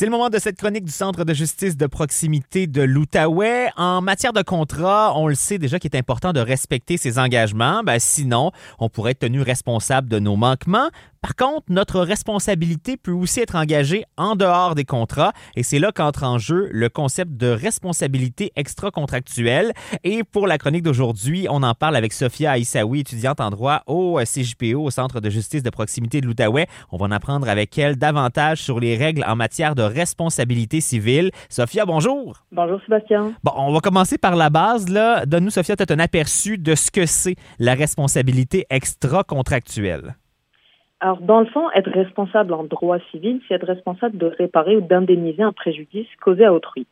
C'est le moment de cette chronique du Centre de justice de proximité de l'Outaouais. En matière de contrat, on le sait déjà qu'il est important de respecter ses engagements. Ben, sinon, on pourrait être tenu responsable de nos manquements. Par contre, notre responsabilité peut aussi être engagée en dehors des contrats et c'est là qu'entre en jeu le concept de responsabilité extra-contractuelle. Et pour la chronique d'aujourd'hui, on en parle avec Sophia Aïssaoui, étudiante en droit au CJPO, au Centre de justice de proximité de l'Outaouais. On va en apprendre avec elle davantage sur les règles en matière de responsabilité civile. Sophia, bonjour. Bonjour Sébastien. Bon, on va commencer par la base. Là. Donne-nous, Sophia, peut-être un aperçu de ce que c'est la responsabilité extra-contractuelle. Alors, dans le fond, être responsable en droit civil, c'est être responsable de réparer ou d'indemniser un préjudice causé à autrui.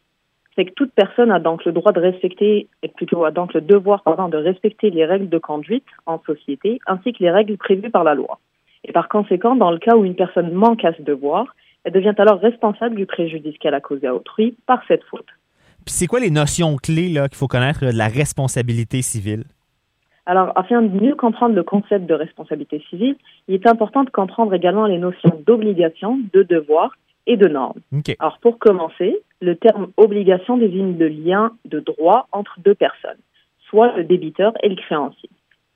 C'est que toute personne a donc le droit de respecter, et plutôt a donc le devoir pardon, de respecter les règles de conduite en société, ainsi que les règles prévues par la loi. Et par conséquent, dans le cas où une personne manque à ce devoir, elle devient alors responsable du préjudice qu'elle a causé à autrui par cette faute. Puis c'est quoi les notions clés qu'il faut connaître de la responsabilité civile? Alors, afin de mieux comprendre le concept de responsabilité civile, il est important de comprendre également les notions d'obligation, de devoir et de norme. Alors, pour commencer, le terme obligation désigne le lien de droit entre deux personnes, soit le débiteur et le créancier.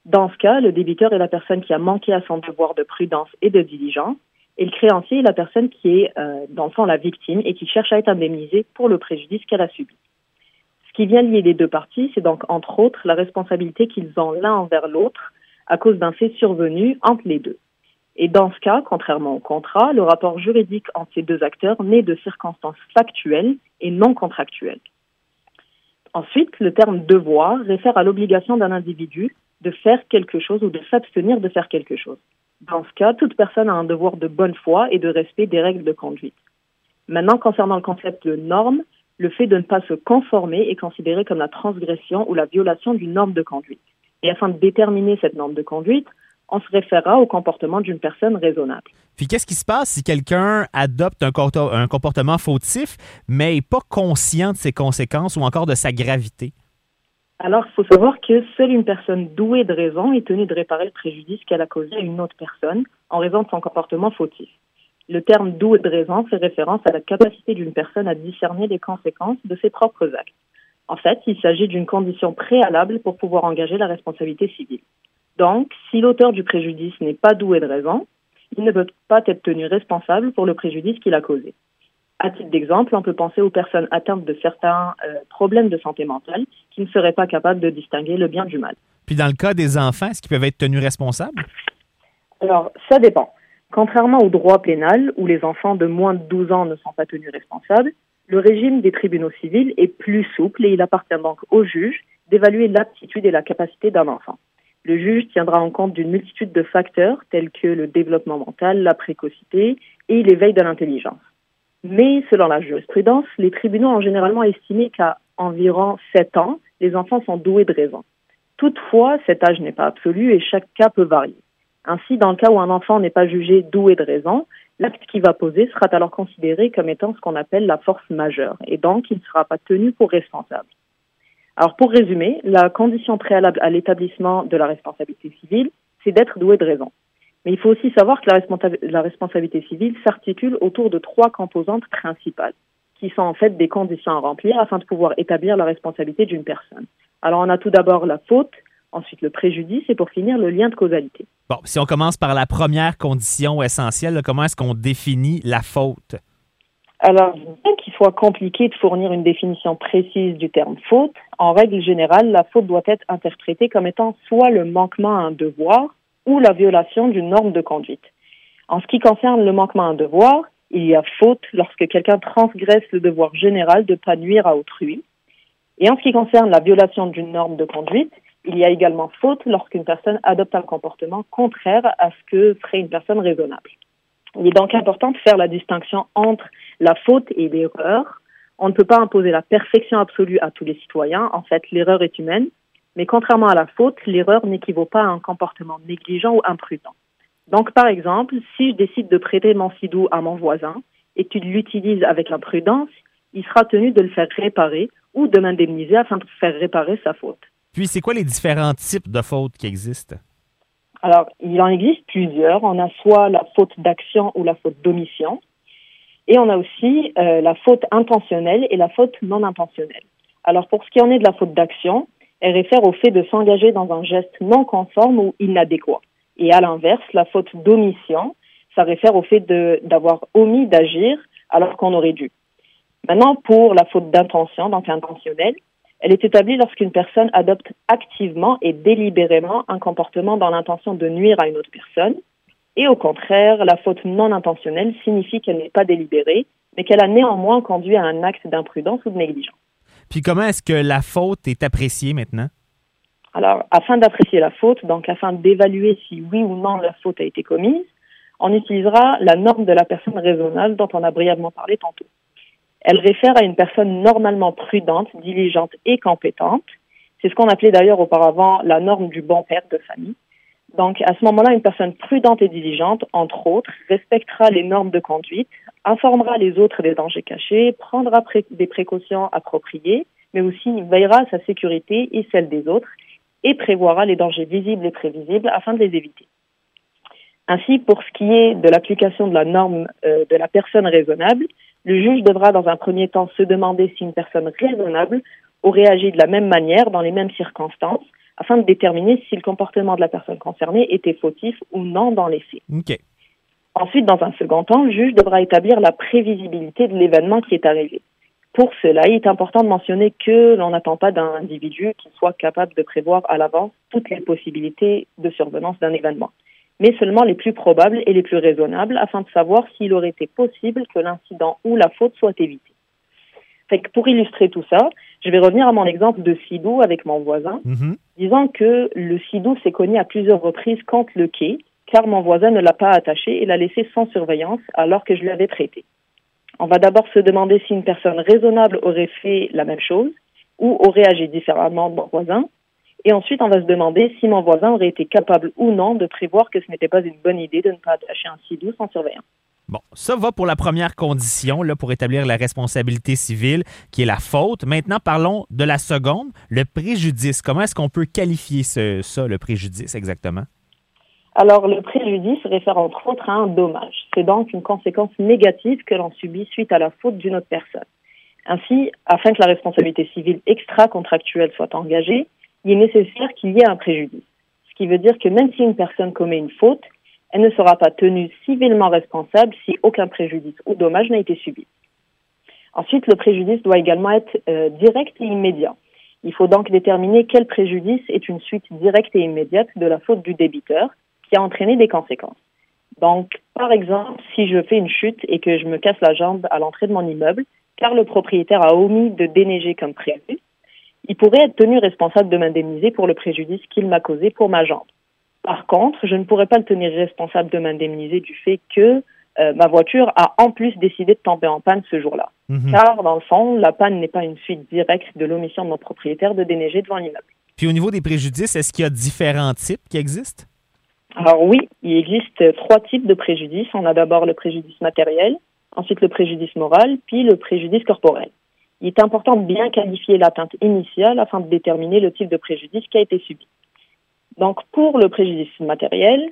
Dans ce cas, le débiteur est la personne qui a manqué à son devoir de prudence et de diligence, et le créancier est la personne qui est, euh, dans le fond, la victime et qui cherche à être indemnisée pour le préjudice qu'elle a subi. Ce qui vient lier les deux parties, c'est donc entre autres la responsabilité qu'ils ont l'un envers l'autre à cause d'un fait survenu entre les deux. Et dans ce cas, contrairement au contrat, le rapport juridique entre ces deux acteurs naît de circonstances factuelles et non contractuelles. Ensuite, le terme devoir réfère à l'obligation d'un individu de faire quelque chose ou de s'abstenir de faire quelque chose. Dans ce cas, toute personne a un devoir de bonne foi et de respect des règles de conduite. Maintenant, concernant le concept de norme, le fait de ne pas se conformer est considéré comme la transgression ou la violation d'une norme de conduite. Et afin de déterminer cette norme de conduite, on se référera au comportement d'une personne raisonnable. Puis qu'est-ce qui se passe si quelqu'un adopte un, un comportement fautif, mais n'est pas conscient de ses conséquences ou encore de sa gravité? Alors, il faut savoir que seule une personne douée de raison est tenue de réparer le préjudice qu'elle a causé à une autre personne en raison de son comportement fautif. Le terme doux de raison fait référence à la capacité d'une personne à discerner les conséquences de ses propres actes. En fait, il s'agit d'une condition préalable pour pouvoir engager la responsabilité civile. Donc, si l'auteur du préjudice n'est pas doué de raison, il ne peut pas être tenu responsable pour le préjudice qu'il a causé. À titre d'exemple, on peut penser aux personnes atteintes de certains euh, problèmes de santé mentale qui ne seraient pas capables de distinguer le bien du mal. Puis dans le cas des enfants, est-ce qu'ils peuvent être tenus responsables? Alors, ça dépend. Contrairement au droit pénal, où les enfants de moins de 12 ans ne sont pas tenus responsables, le régime des tribunaux civils est plus souple et il appartient donc au juge d'évaluer l'aptitude et la capacité d'un enfant. Le juge tiendra en compte d'une multitude de facteurs tels que le développement mental, la précocité et l'éveil de l'intelligence. Mais selon la jurisprudence, les tribunaux ont généralement estimé qu'à environ 7 ans, les enfants sont doués de raison. Toutefois, cet âge n'est pas absolu et chaque cas peut varier. Ainsi, dans le cas où un enfant n'est pas jugé doué de raison, l'acte qu'il va poser sera alors considéré comme étant ce qu'on appelle la force majeure, et donc il ne sera pas tenu pour responsable. Alors pour résumer, la condition préalable à l'établissement de la responsabilité civile, c'est d'être doué de raison. Mais il faut aussi savoir que la, responsabilité civile s'articule autour de trois composantes principales, qui sont en fait des conditions à remplir afin de pouvoir établir la responsabilité d'une personne. Alors on a tout d'abord la faute, ensuite le préjudice et pour finir le lien de causalité. Bon, si on commence par la première condition essentielle, comment est-ce qu'on définit la faute? Alors, bien qu'il soit compliqué de fournir une définition précise du terme faute, en règle générale, la faute doit être interprétée comme étant soit le manquement à un devoir ou la violation d'une norme de conduite. En ce qui concerne le manquement à un devoir, il y a faute lorsque quelqu'un transgresse le devoir général de ne pas nuire à autrui. Et en ce qui concerne la violation d'une norme de conduite, il y a également faute lorsqu'une personne adopte un comportement contraire à ce que ferait une personne raisonnable. Il est donc important de faire la distinction entre la faute et l'erreur. On ne peut pas imposer la perfection absolue à tous les citoyens. En fait, l'erreur est humaine. Mais contrairement à la faute, l'erreur n'équivaut pas à un comportement négligent ou imprudent. Donc, par exemple, si je décide de prêter mon sidou à mon voisin et tu l'utilises avec imprudence, il sera tenu de le faire réparer ou de m'indemniser afin de faire réparer sa faute. Puis, c'est quoi les différents types de fautes qui existent? Alors, il en existe plusieurs. On a soit la faute d'action ou la faute d'omission. Et on a aussi euh, la faute intentionnelle et la faute non intentionnelle. Alors pour ce qui en est de la faute d'action, elle réfère au fait de s'engager dans un geste non conforme ou inadéquat. Et à l'inverse, la faute d'omission, ça réfère au fait d'avoir omis d'agir alors qu'on aurait dû. Maintenant, pour la faute d'intention, donc intentionnelle, elle est établie lorsqu'une personne adopte activement et délibérément un comportement dans l'intention de nuire à une autre personne. Et au contraire, la faute non intentionnelle signifie qu'elle n'est pas délibérée, mais qu'elle a néanmoins conduit à un acte d'imprudence ou de négligence. Puis comment est-ce que la faute est appréciée maintenant? Alors, afin d'apprécier la faute, donc afin d'évaluer si oui ou non la faute a été commise, on utilisera la norme de la personne raisonnable dont on a brièvement parlé tantôt. Elle réfère à une personne normalement prudente, diligente et compétente. C'est ce qu'on appelait d'ailleurs auparavant la norme du bon père de famille. Donc, à ce moment-là, une personne prudente et diligente, entre autres, respectera les normes de conduite, informera les autres des dangers cachés, prendra des précautions appropriées, mais aussi veillera à sa sécurité et celle des autres, et prévoira les dangers visibles et prévisibles afin de les éviter. Ainsi, pour ce qui est de l'application de la norme euh, de la personne raisonnable, le juge devra dans un premier temps se demander si une personne raisonnable aurait agi de la même manière dans les mêmes circonstances afin de déterminer si le comportement de la personne concernée était fautif ou non dans les faits. Ensuite, dans un second temps, le juge devra établir la prévisibilité de l'événement qui est arrivé. Pour cela, il est important de mentionner que l'on n'attend pas d'un individu qui soit capable de prévoir à l'avance toutes les possibilités de survenance d'un événement mais seulement les plus probables et les plus raisonnables afin de savoir s'il aurait été possible que l'incident ou la faute soit évité. Fait que pour illustrer tout ça, je vais revenir à mon exemple de Sidou avec mon voisin, mhm. disant que le Sidou s'est cogné à plusieurs reprises contre le quai, car mon voisin ne l'a pas attaché et l'a laissé sans surveillance alors que je lui avais prêté. On va d'abord se demander si une personne raisonnable aurait fait la même chose ou aurait agi différemment de mon voisin, et ensuite, on va se demander si mon voisin aurait été capable ou non de prévoir que ce n'était pas une bonne idée de ne pas attacher un sidou sans surveillant. Bon, ça va pour la première condition, là, pour établir la responsabilité civile, qui est la faute. Maintenant, parlons de la seconde, le préjudice. Comment est-ce qu'on peut qualifier ça, le préjudice, exactement? Alors, le préjudice réfère entre autres à un dommage. C'est donc une conséquence négative que l'on subit suite à la faute d'une autre personne. Ainsi, afin que la responsabilité civile extra-contractuelle soit engagée, il est nécessaire qu'il y ait un préjudice. Ce qui veut dire que même si une personne commet une faute, elle ne sera pas tenue civilement responsable si aucun préjudice ou dommage n'a été subi. Ensuite, le préjudice doit également être euh, direct et immédiat. Il faut donc déterminer quel préjudice est une suite directe et immédiate de la faute du débiteur qui a entraîné des conséquences. Donc, par exemple, si je fais une chute et que je me casse la jambe à l'entrée de mon immeuble, car le propriétaire a omis de déneiger comme prévu, il pourrait être tenu responsable de m'indemniser pour le préjudice qu'il m'a causé pour ma jambe. Par contre, je ne pourrais pas le tenir responsable de m'indemniser du fait que euh, ma voiture a en plus décidé de tomber en panne ce jour-là. Mhm. Car, dans le fond, la panne n'est pas une suite directe de l'omission de mon propriétaire de déneiger devant l'immeuble. Puis au niveau des préjudices, est-ce qu'il y a différents types qui existent? Alors oui, il existe trois types de préjudices. On a d'abord le préjudice matériel, ensuite le préjudice moral, puis le préjudice corporel il est important de bien qualifier l'atteinte initiale afin de déterminer le type de préjudice qui a été subi. Donc, pour le préjudice matériel,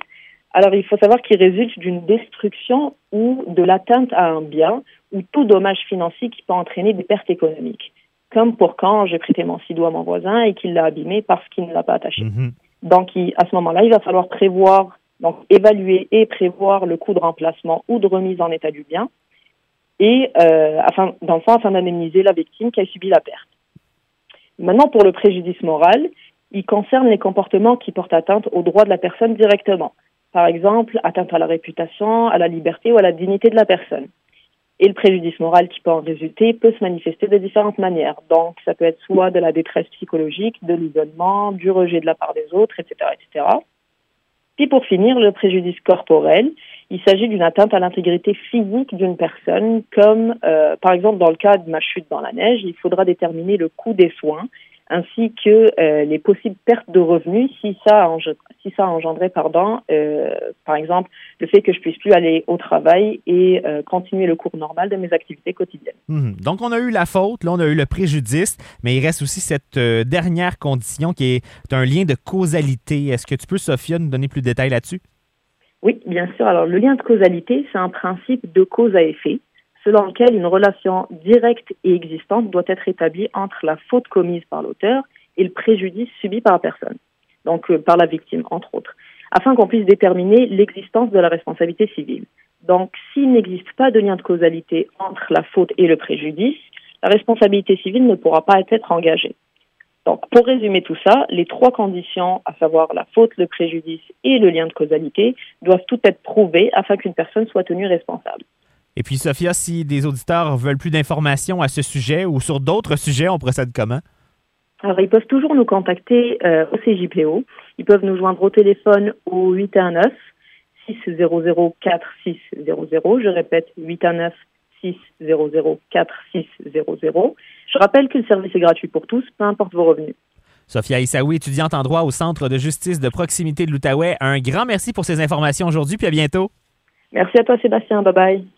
alors il faut savoir qu'il résulte d'une destruction ou de l'atteinte à un bien ou tout dommage financier qui peut entraîner des pertes économiques, comme pour quand j'ai prêté mon sido à mon voisin et qu'il l'a abîmé parce qu'il ne l'a pas attaché. Mhm. Donc, à ce moment-là, il va falloir prévoir, donc évaluer et prévoir le coût de remplacement ou de remise en état du bien et euh, afin, dans la victime qui a subi la perte. Maintenant, pour le préjudice moral, il concerne les comportements qui portent atteinte aux droits de la personne directement. Par exemple, atteinte à la réputation, à la liberté ou à la dignité de la personne. Et le préjudice moral qui peut en résulter peut se manifester de différentes manières. Donc, ça peut être soit de la détresse psychologique, de l'isolement, du rejet de la part des autres, etc., etc. Puis pour finir, le préjudice corporel, il s'agit d'une atteinte à l'intégrité physique d'une personne, comme euh, par exemple dans le cas de ma chute dans la neige, il faudra déterminer le coût des soins ainsi que euh, les possibles pertes de revenus si ça a, si ça a engendré, pardon, euh, par exemple, le fait que je puisse plus aller au travail et continuer le cours normal de mes activités quotidiennes. Mhm. Donc, on a eu la faute, là, on a eu le préjudice, mais il reste aussi cette dernière condition qui est un lien de causalité. Est-ce que tu peux, Sophia, nous donner plus de détails là-dessus? Oui, bien sûr. Alors, le lien de causalité, c'est un principe de cause à effet. Selon lequel une relation directe et existante doit être établie entre la faute commise par l'auteur et le préjudice subi par la personne, donc euh, par la victime, entre autres, afin qu'on puisse déterminer l'existence de la responsabilité civile. Donc, s'il n'existe pas de lien de causalité entre la faute et le préjudice, la responsabilité civile ne pourra pas être engagée. Donc, pour résumer tout ça, les trois conditions, à savoir la faute, le préjudice et le lien de causalité, doivent toutes être prouvées afin qu'une personne soit tenue responsable. Et puis, Sophia, si des auditeurs veulent plus d'informations à ce sujet ou sur d'autres sujets, on procède comment? Alors, ils peuvent toujours nous contacter euh, au CJPO. Ils peuvent nous joindre au téléphone au 819 600 4600. Je répète, 819 600 4600. Je rappelle que le service est gratuit pour tous, peu importe vos revenus. Sophia Issaoui, étudiante en droit au Centre de justice de proximité de l'Outaouais, un grand merci pour ces informations aujourd'hui, puis à bientôt. Merci à toi, Sébastien. Bye bye.